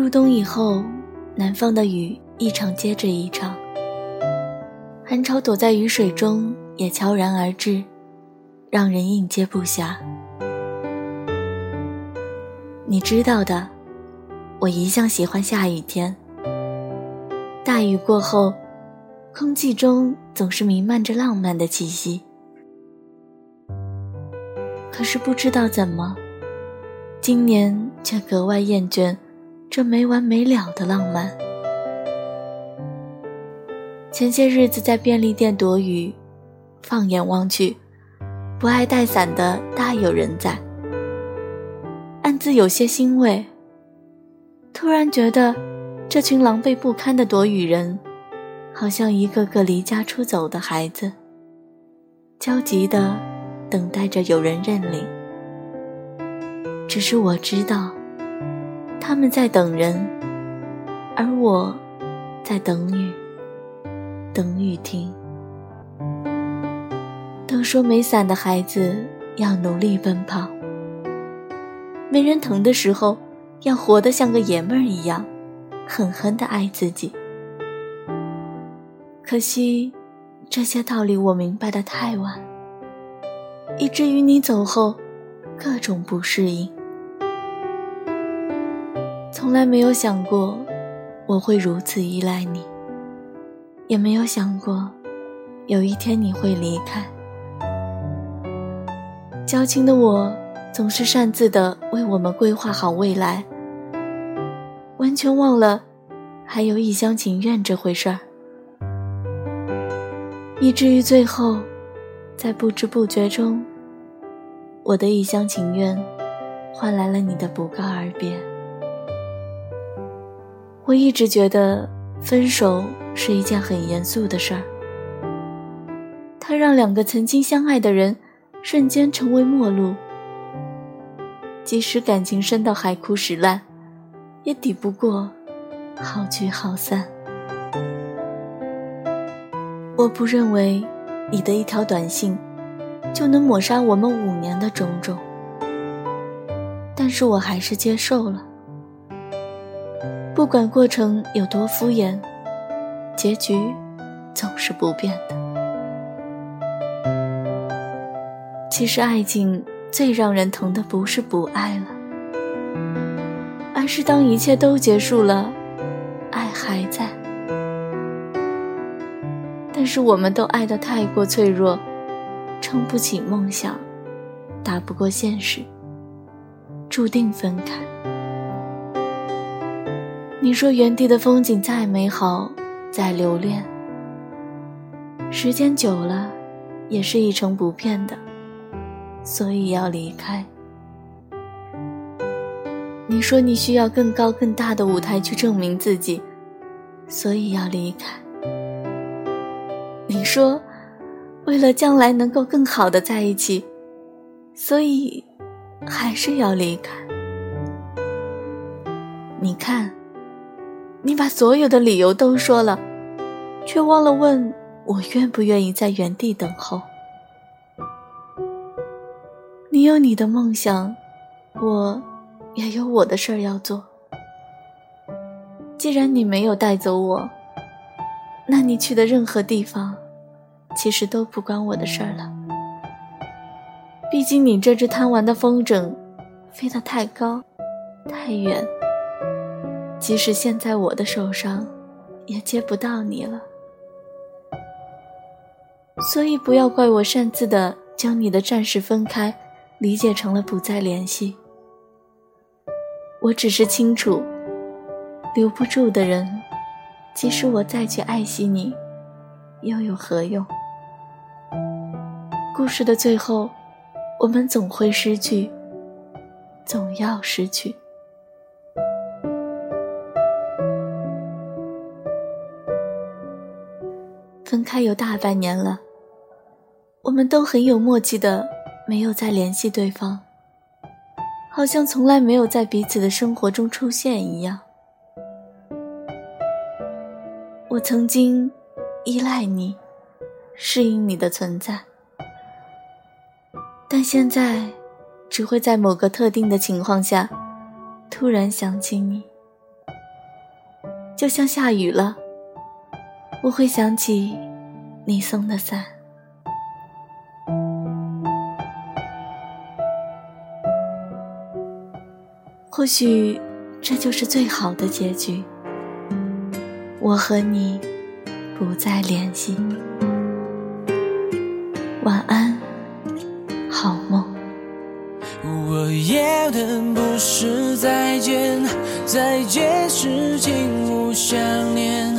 入冬以后，南方的雨一场接着一场，寒潮躲在雨水中也悄然而至，让人应接不暇。你知道的，我一向喜欢下雨天。大雨过后，空气中总是弥漫着浪漫的气息。可是不知道怎么，今年却格外厌倦这没完没了的浪漫。前些日子在便利店躲雨，放眼望去，不爱带伞的大有人在，暗自有些欣慰。突然觉得。这群狼狈不堪的躲雨人，好像一个个离家出走的孩子，焦急地等待着有人认领。只是我知道，他们在等人，而我在等雨，等雨停。都说没伞的孩子要努力奔跑，没人疼的时候，要活得像个爷们儿一样。狠狠地爱自己。可惜，这些道理我明白的太晚，以至于你走后，各种不适应。从来没有想过我会如此依赖你，也没有想过有一天你会离开。矫情的我，总是擅自的为我们规划好未来。完全忘了，还有一厢情愿这回事儿，以至于最后，在不知不觉中，我的一厢情愿，换来了你的不告而别。我一直觉得分手是一件很严肃的事儿，它让两个曾经相爱的人瞬间成为陌路，即使感情深到海枯石烂。也抵不过好聚好散。我不认为你的一条短信就能抹杀我们五年的种种，但是我还是接受了。不管过程有多敷衍，结局总是不变的。其实，爱情最让人疼的不是不爱了。而是当一切都结束了，爱还在，但是我们都爱得太过脆弱，撑不起梦想，打不过现实，注定分开。你说原地的风景再美好，再留恋，时间久了，也是一成不变的，所以要离开。你说你需要更高更大的舞台去证明自己，所以要离开。你说，为了将来能够更好的在一起，所以还是要离开。你看，你把所有的理由都说了，却忘了问我愿不愿意在原地等候。你有你的梦想，我。也有我的事儿要做。既然你没有带走我，那你去的任何地方，其实都不关我的事儿了。毕竟你这只贪玩的风筝，飞得太高，太远，即使现在我的手上，也接不到你了。所以不要怪我擅自的将你的暂时分开，理解成了不再联系。我只是清楚，留不住的人，即使我再去爱惜你，又有何用？故事的最后，我们总会失去，总要失去。分开有大半年了，我们都很有默契的，没有再联系对方。好像从来没有在彼此的生活中出现一样。我曾经依赖你，适应你的存在，但现在只会在某个特定的情况下，突然想起你，就像下雨了，我会想起你送的伞。或许这就是最好的结局，我和你不再联系。晚安，好梦。我要的不是再见，再见是轻无想念，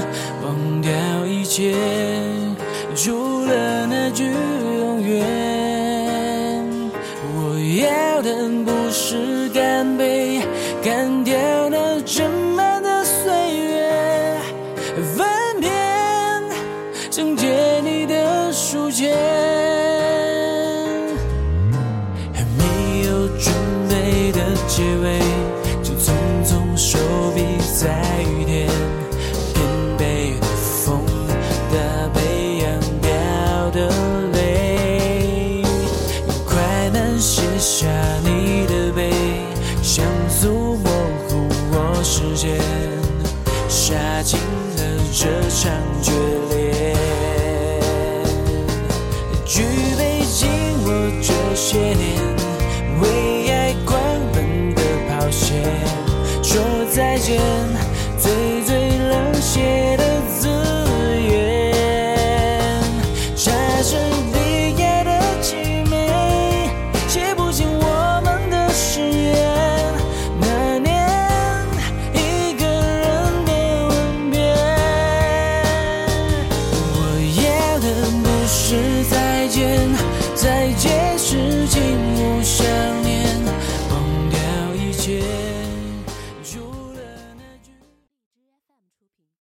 一切，除了那句永远。我要的不是干杯。干掉那斟满的岁月，翻篇想借你的书签，还没有准备的结尾，这场决裂。举杯敬我这些年为爱狂奔的跑鞋，说再见。